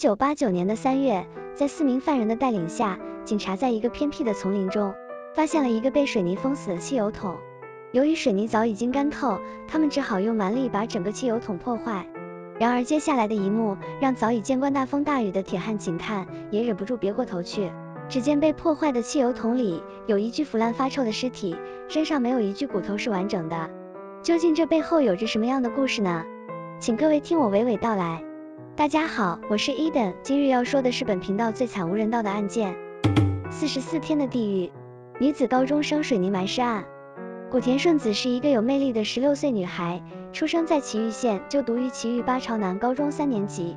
九八九年的三月，在四名犯人的带领下，警察在一个偏僻的丛林中发现了一个被水泥封死的汽油桶。由于水泥早已经干透，他们只好用蛮力把整个汽油桶破坏。然而接下来的一幕让早已见惯大风大雨的铁汉警探也忍不住别过头去。只见被破坏的汽油桶里有一具腐烂发臭的尸体，身上没有一具骨头是完整的。究竟这背后有着什么样的故事呢？请各位听我娓娓道来。大家好，我是 Eden，今日要说的是本频道最惨无人道的案件——四十四天的地狱女子高中生水泥埋尸案。古田顺子是一个有魅力的十六岁女孩，出生在崎玉县，就读于崎玉八朝南高中三年级。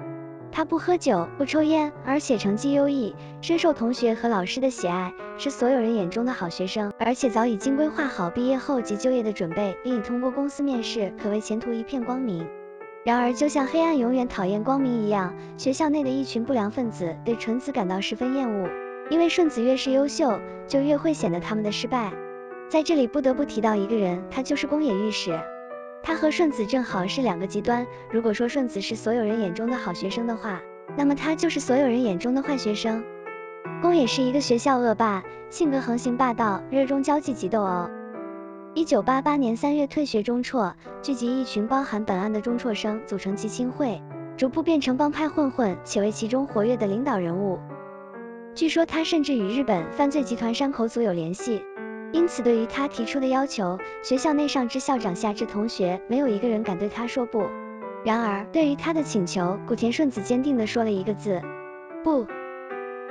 她不喝酒，不抽烟，而且成绩优异，深受同学和老师的喜爱，是所有人眼中的好学生，而且早已经规划好毕业后及就业的准备，并已通过公司面试，可谓前途一片光明。然而，就像黑暗永远讨厌光明一样，学校内的一群不良分子对纯子感到十分厌恶，因为顺子越是优秀，就越会显得他们的失败。在这里不得不提到一个人，他就是宫野御史。他和顺子正好是两个极端。如果说顺子是所有人眼中的好学生的话，那么他就是所有人眼中的坏学生。宫野是一个学校恶霸，性格横行霸道，热衷交际及斗殴。一九八八年三月退学中辍，聚集一群包含本案的中辍生，组成集亲会，逐步变成帮派混混，且为其中活跃的领导人物。据说他甚至与日本犯罪集团山口组有联系。因此，对于他提出的要求，学校内上至校长，下至同学，没有一个人敢对他说不。然而，对于他的请求，古田顺子坚定地说了一个字：不。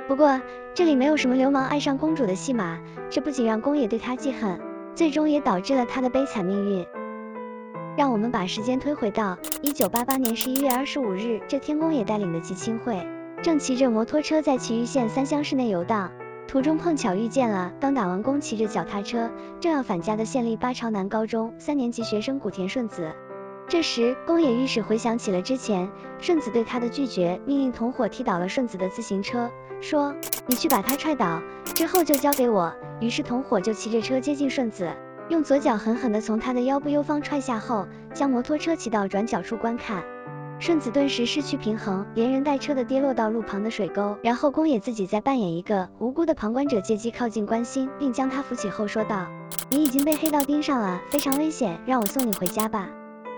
不过，这里没有什么流氓爱上公主的戏码，这不仅让宫野对他记恨，最终也导致了他的悲惨命运。让我们把时间推回到一九八八年十一月二十五日，这天，宫也带领的吉青会正骑着摩托车在岐玉县三乡市内游荡。途中碰巧遇见了刚打完工骑着脚踏车正要返家的县立八朝南高中三年级学生古田顺子。这时宫野御史回想起了之前顺子对他的拒绝，命令同伙踢倒了顺子的自行车，说你去把他踹倒，之后就交给我。于是同伙就骑着车接近顺子，用左脚狠狠地从他的腰部右方踹下后，将摩托车骑到转角处观看。顺子顿时失去平衡，连人带车的跌落到路旁的水沟。然后宫野自己再扮演一个无辜的旁观者，借机靠近关心，并将他扶起后说道：“你已经被黑道盯上了，非常危险，让我送你回家吧。”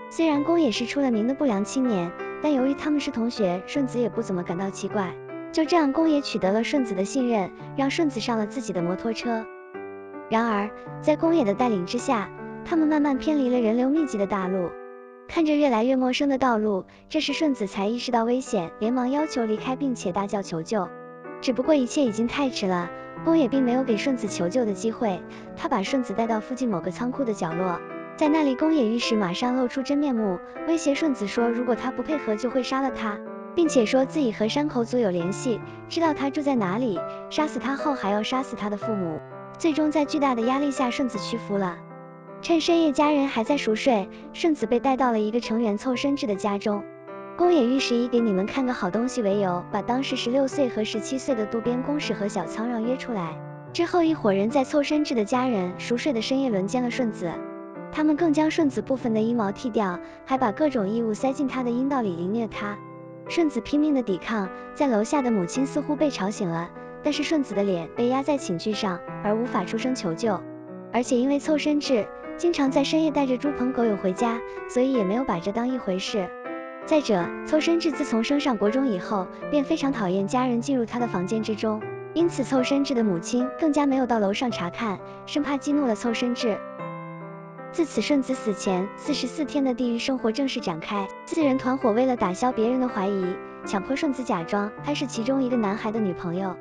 虽然宫野是出了名的不良青年，但由于他们是同学，顺子也不怎么感到奇怪。就这样，宫野取得了顺子的信任，让顺子上了自己的摩托车。然而，在宫野的带领之下，他们慢慢偏离了人流密集的大路。看着越来越陌生的道路，这时顺子才意识到危险，连忙要求离开，并且大叫求救。只不过一切已经太迟了，宫野并没有给顺子求救的机会。他把顺子带到附近某个仓库的角落，在那里，宫野御史马上露出真面目，威胁顺子说，如果他不配合，就会杀了他，并且说自己和山口组有联系，知道他住在哪里，杀死他后还要杀死他的父母。最终在巨大的压力下，顺子屈服了。趁深夜家人还在熟睡，顺子被带到了一个成员凑伸治的家中。宫野御史以给你们看个好东西为由，把当时十六岁和十七岁的渡边公使和小仓让约出来。之后一伙人在凑伸治的家人熟睡的深夜轮奸了顺子。他们更将顺子部分的阴毛剃掉，还把各种异物塞进他的阴道里凌虐他。顺子拼命的抵抗，在楼下的母亲似乎被吵醒了，但是顺子的脸被压在寝具上，而无法出声求救。而且因为凑身志。经常在深夜带着猪朋狗友回家，所以也没有把这当一回事。再者，凑身志自从升上国中以后，便非常讨厌家人进入他的房间之中，因此凑身志的母亲更加没有到楼上查看，生怕激怒了凑身志。自此，顺子死前四十四天的地狱生活正式展开。四人团伙为了打消别人的怀疑，强迫顺子假装他是其中一个男孩的女朋友，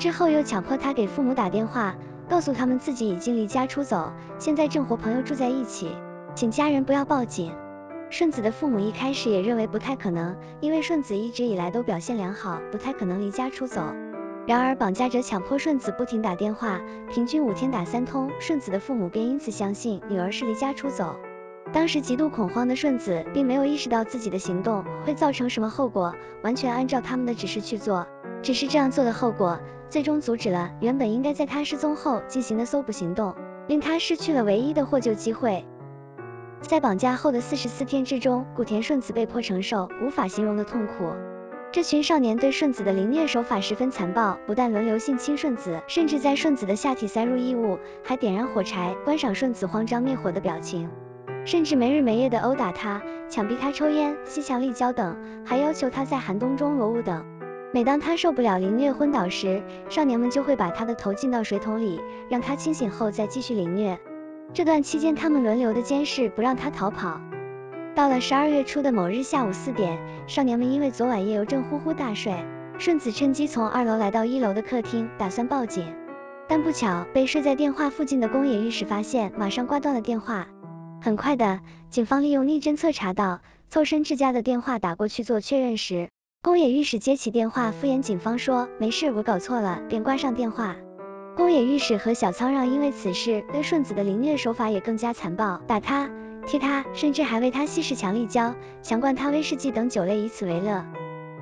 之后又强迫他给父母打电话。告诉他们自己已经离家出走，现在正和朋友住在一起，请家人不要报警。顺子的父母一开始也认为不太可能，因为顺子一直以来都表现良好，不太可能离家出走。然而绑架者强迫顺子不停打电话，平均五天打三通，顺子的父母便因此相信女儿是离家出走。当时极度恐慌的顺子并没有意识到自己的行动会造成什么后果，完全按照他们的指示去做。只是这样做的后果，最终阻止了原本应该在他失踪后进行的搜捕行动，令他失去了唯一的获救机会。在绑架后的四十四天之中，古田顺子被迫承受无法形容的痛苦。这群少年对顺子的凌虐手法十分残暴，不但轮流性侵顺子，甚至在顺子的下体塞入异物，还点燃火柴观赏顺子慌张灭火的表情，甚至没日没夜的殴打他，强逼他抽烟、吸强力胶等，还要求他在寒冬中裸舞等。每当他受不了凌虐昏倒时，少年们就会把他的头浸到水桶里，让他清醒后再继续凌虐。这段期间，他们轮流的监视，不让他逃跑。到了十二月初的某日下午四点，少年们因为昨晚夜游正呼呼大睡，顺子趁机从二楼来到一楼的客厅，打算报警，但不巧被睡在电话附近的宫野御史发现，马上挂断了电话。很快的，警方利用逆侦测查到凑身之家的电话打过去做确认时。宫野御史接起电话，敷衍警方说没事，我搞错了，便挂上电话。宫野御史和小仓让因为此事对顺子的凌虐手法也更加残暴，打他、踢他，甚至还为他稀释强力胶，强灌他威士忌等酒类，以此为乐。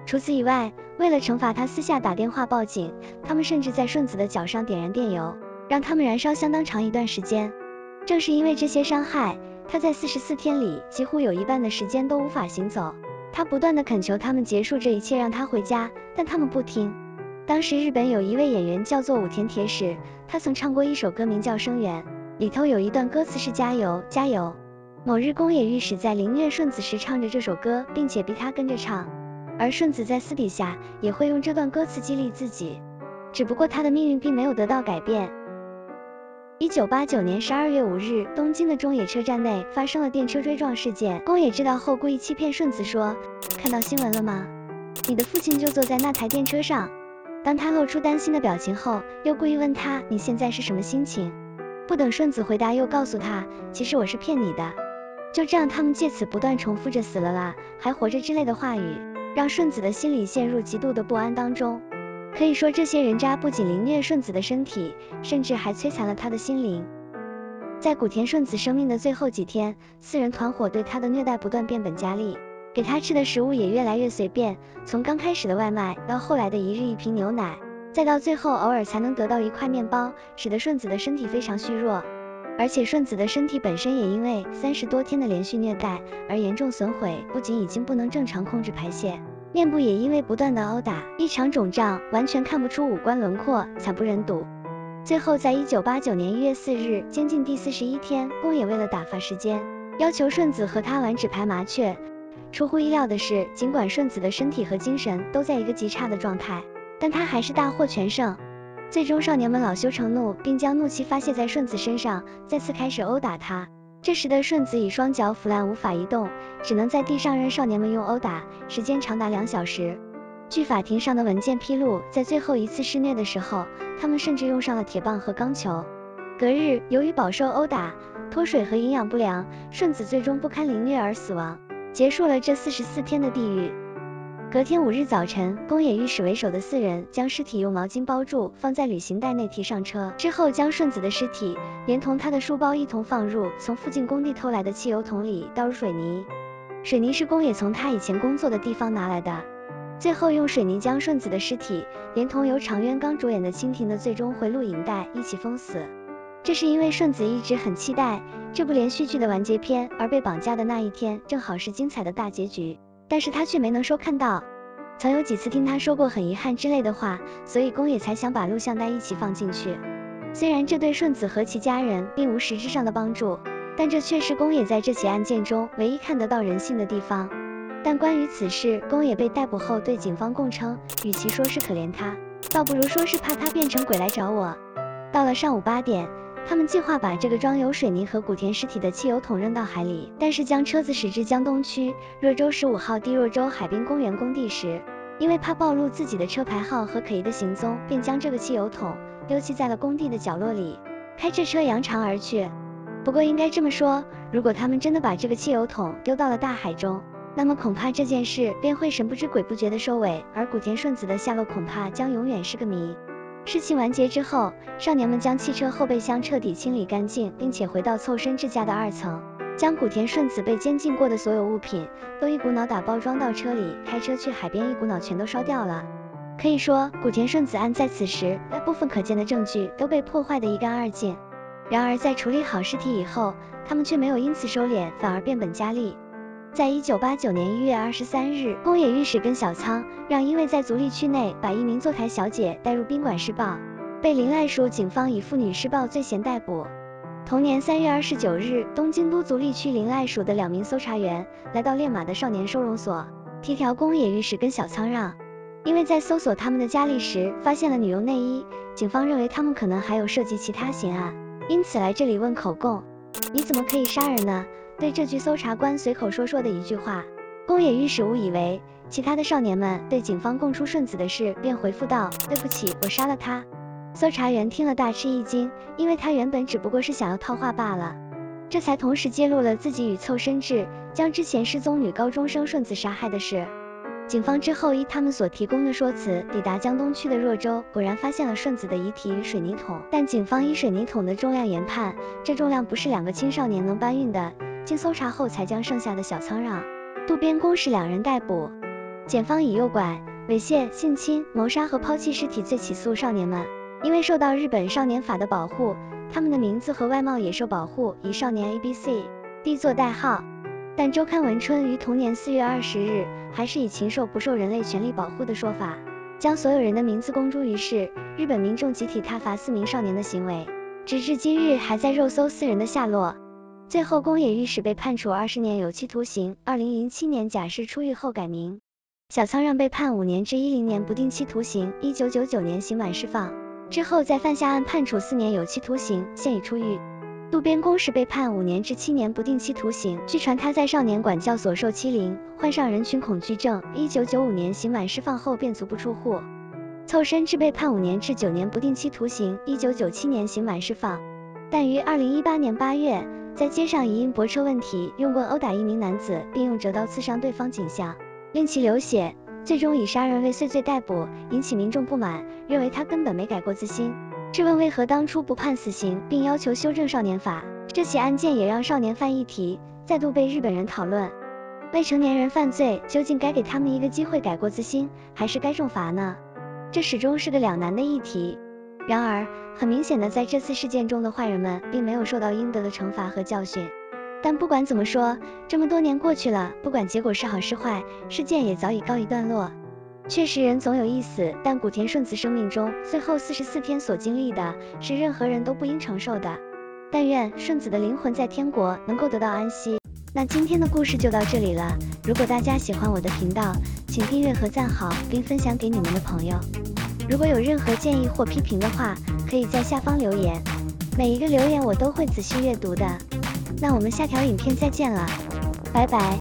除此以外，为了惩罚他，私下打电话报警，他们甚至在顺子的脚上点燃电油，让他们燃烧相当长一段时间。正是因为这些伤害，他在四十四天里几乎有一半的时间都无法行走。他不断的恳求他们结束这一切，让他回家，但他们不听。当时日本有一位演员叫做武田铁矢，他曾唱过一首歌名叫《声援》，里头有一段歌词是加油加油。某日宫野御史在凌虐顺子时唱着这首歌，并且逼他跟着唱，而顺子在私底下也会用这段歌词激励自己，只不过他的命运并没有得到改变。一九八九年十二月五日，东京的中野车站内发生了电车追撞事件。宫野知道后，故意欺骗顺子说：“看到新闻了吗？你的父亲就坐在那台电车上。”当他露出担心的表情后，又故意问他：“你现在是什么心情？”不等顺子回答，又告诉他：“其实我是骗你的。”就这样，他们借此不断重复着“死了啦，还活着”之类的话语，让顺子的心里陷入极度的不安当中。可以说，这些人渣不仅凌虐顺子的身体，甚至还摧残了他的心灵。在古田顺子生命的最后几天，四人团伙对他的虐待不断变本加厉，给他吃的食物也越来越随便，从刚开始的外卖，到后来的一日一瓶牛奶，再到最后偶尔才能得到一块面包，使得顺子的身体非常虚弱。而且顺子的身体本身也因为三十多天的连续虐待而严重损毁，不仅已经不能正常控制排泄。面部也因为不断的殴打，异常肿胀，完全看不出五官轮廓，惨不忍睹。最后，在一九八九年一月四日，监禁第四十一天，宫野为了打发时间，要求顺子和他玩纸牌麻雀。出乎意料的是，尽管顺子的身体和精神都在一个极差的状态，但他还是大获全胜。最终，少年们恼羞成怒，并将怒气发泄在顺子身上，再次开始殴打他。这时的顺子已双脚腐烂，无法移动，只能在地上任少年们用殴打，时间长达两小时。据法庭上的文件披露，在最后一次施虐的时候，他们甚至用上了铁棒和钢球。隔日，由于饱受殴打、脱水和营养不良，顺子最终不堪凌虐而死亡，结束了这四十四天的地狱。隔天五日早晨，宫野御史为首的四人将尸体用毛巾包住，放在旅行袋内提上车，之后将顺子的尸体连同他的书包一同放入从附近工地偷来的汽油桶里，倒入水泥。水泥是宫野从他以前工作的地方拿来的。最后用水泥将顺子的尸体连同由长渊刚主演的蜻蜓的最终回录影带一起封死。这是因为顺子一直很期待这部连续剧的完结篇，而被绑架的那一天正好是精彩的大结局。但是他却没能收看到，曾有几次听他说过很遗憾之类的话，所以宫野才想把录像带一起放进去。虽然这对顺子和其家人并无实质上的帮助，但这却是宫野在这起案件中唯一看得到人性的地方。但关于此事，宫野被逮捕后对警方供称，与其说是可怜他，倒不如说是怕他变成鬼来找我。到了上午八点。他们计划把这个装有水泥和古田尸体的汽油桶扔到海里，但是将车子驶至江东区若州十五号地若州海滨公园工地时，因为怕暴露自己的车牌号和可疑的行踪，便将这个汽油桶丢弃在了工地的角落里，开着车扬长而去。不过应该这么说，如果他们真的把这个汽油桶丢到了大海中，那么恐怕这件事便会神不知鬼不觉的收尾，而古田顺子的下落恐怕将永远是个谜。事情完结之后，少年们将汽车后备箱彻底清理干净，并且回到凑身之家的二层，将古田顺子被监禁过的所有物品都一股脑打包装到车里，开车去海边，一股脑全都烧掉了。可以说，古田顺子案在此时，大部分可见的证据都被破坏的一干二净。然而，在处理好尸体以后，他们却没有因此收敛，反而变本加厉。在一九八九年一月二十三日，宫野御史跟小仓让因为在足立区内把一名坐台小姐带入宾馆施暴，被林濑署警方以妇女施暴罪嫌逮捕。同年三月二十九日，东京都足立区林濑署的两名搜查员来到练马的少年收容所，提条宫野御史跟小仓让，因为在搜索他们的家里时发现了女用内衣，警方认为他们可能还有涉及其他刑案，因此来这里问口供。你怎么可以杀人呢？对这句搜查官随口说说的一句话，宫野御史误以为其他的少年们对警方供出顺子的事，便回复道：对不起，我杀了他。搜查员听了大吃一惊，因为他原本只不过是想要套话罢了，这才同时揭露了自己与凑伸志将之前失踪女高中生顺子杀害的事。警方之后依他们所提供的说辞，抵达江东区的若州，果然发现了顺子的遗体与水泥桶，但警方依水泥桶的重量研判，这重量不是两个青少年能搬运的。经搜查后，才将剩下的小仓让、渡边公使两人逮捕。检方以诱拐、猥亵、性侵、谋杀和抛弃尸体罪起诉少年们。因为受到日本少年法的保护，他们的名字和外貌也受保护，以少年 A B C D 做代号。但周刊文春于同年四月二十日，还是以禽兽不受人类权利保护的说法，将所有人的名字公诸于世。日本民众集体挞伐四名少年的行为，直至今日还在肉搜四人的下落。最后，宫野御史被判处二十年有期徒刑。二零零七年假释出狱后改名。小仓让被判五年至一零年不定期徒刑。一九九九年刑满释放。之后再犯下案，判处四年有期徒刑，现已出狱。渡边公使被判五年至七年不定期徒刑。据传他在少年管教所受欺凌，患上人群恐惧症。一九九五年刑满释放后便足不出户。凑身至被判五年至九年不定期徒刑。一九九七年刑满释放，但于二零一八年八月，在街上疑因泊车问题用棍殴打一名男子，并用折刀刺伤对方颈项，令其流血。最终以杀人未遂罪逮捕，引起民众不满，认为他根本没改过自新。质问为何当初不判死刑，并要求修正少年法。这起案件也让少年犯议题再度被日本人讨论。未成年人犯罪，究竟该给他们一个机会改过自新，还是该重罚呢？这始终是个两难的议题。然而，很明显的，在这次事件中的坏人们并没有受到应得的惩罚和教训。但不管怎么说，这么多年过去了，不管结果是好是坏，事件也早已告一段落。确实人总有一死，但古田顺子生命中最后四十四天所经历的是任何人都不应承受的。但愿顺子的灵魂在天国能够得到安息。那今天的故事就到这里了。如果大家喜欢我的频道，请订阅和赞好，并分享给你们的朋友。如果有任何建议或批评的话，可以在下方留言，每一个留言我都会仔细阅读的。那我们下条影片再见了，拜拜。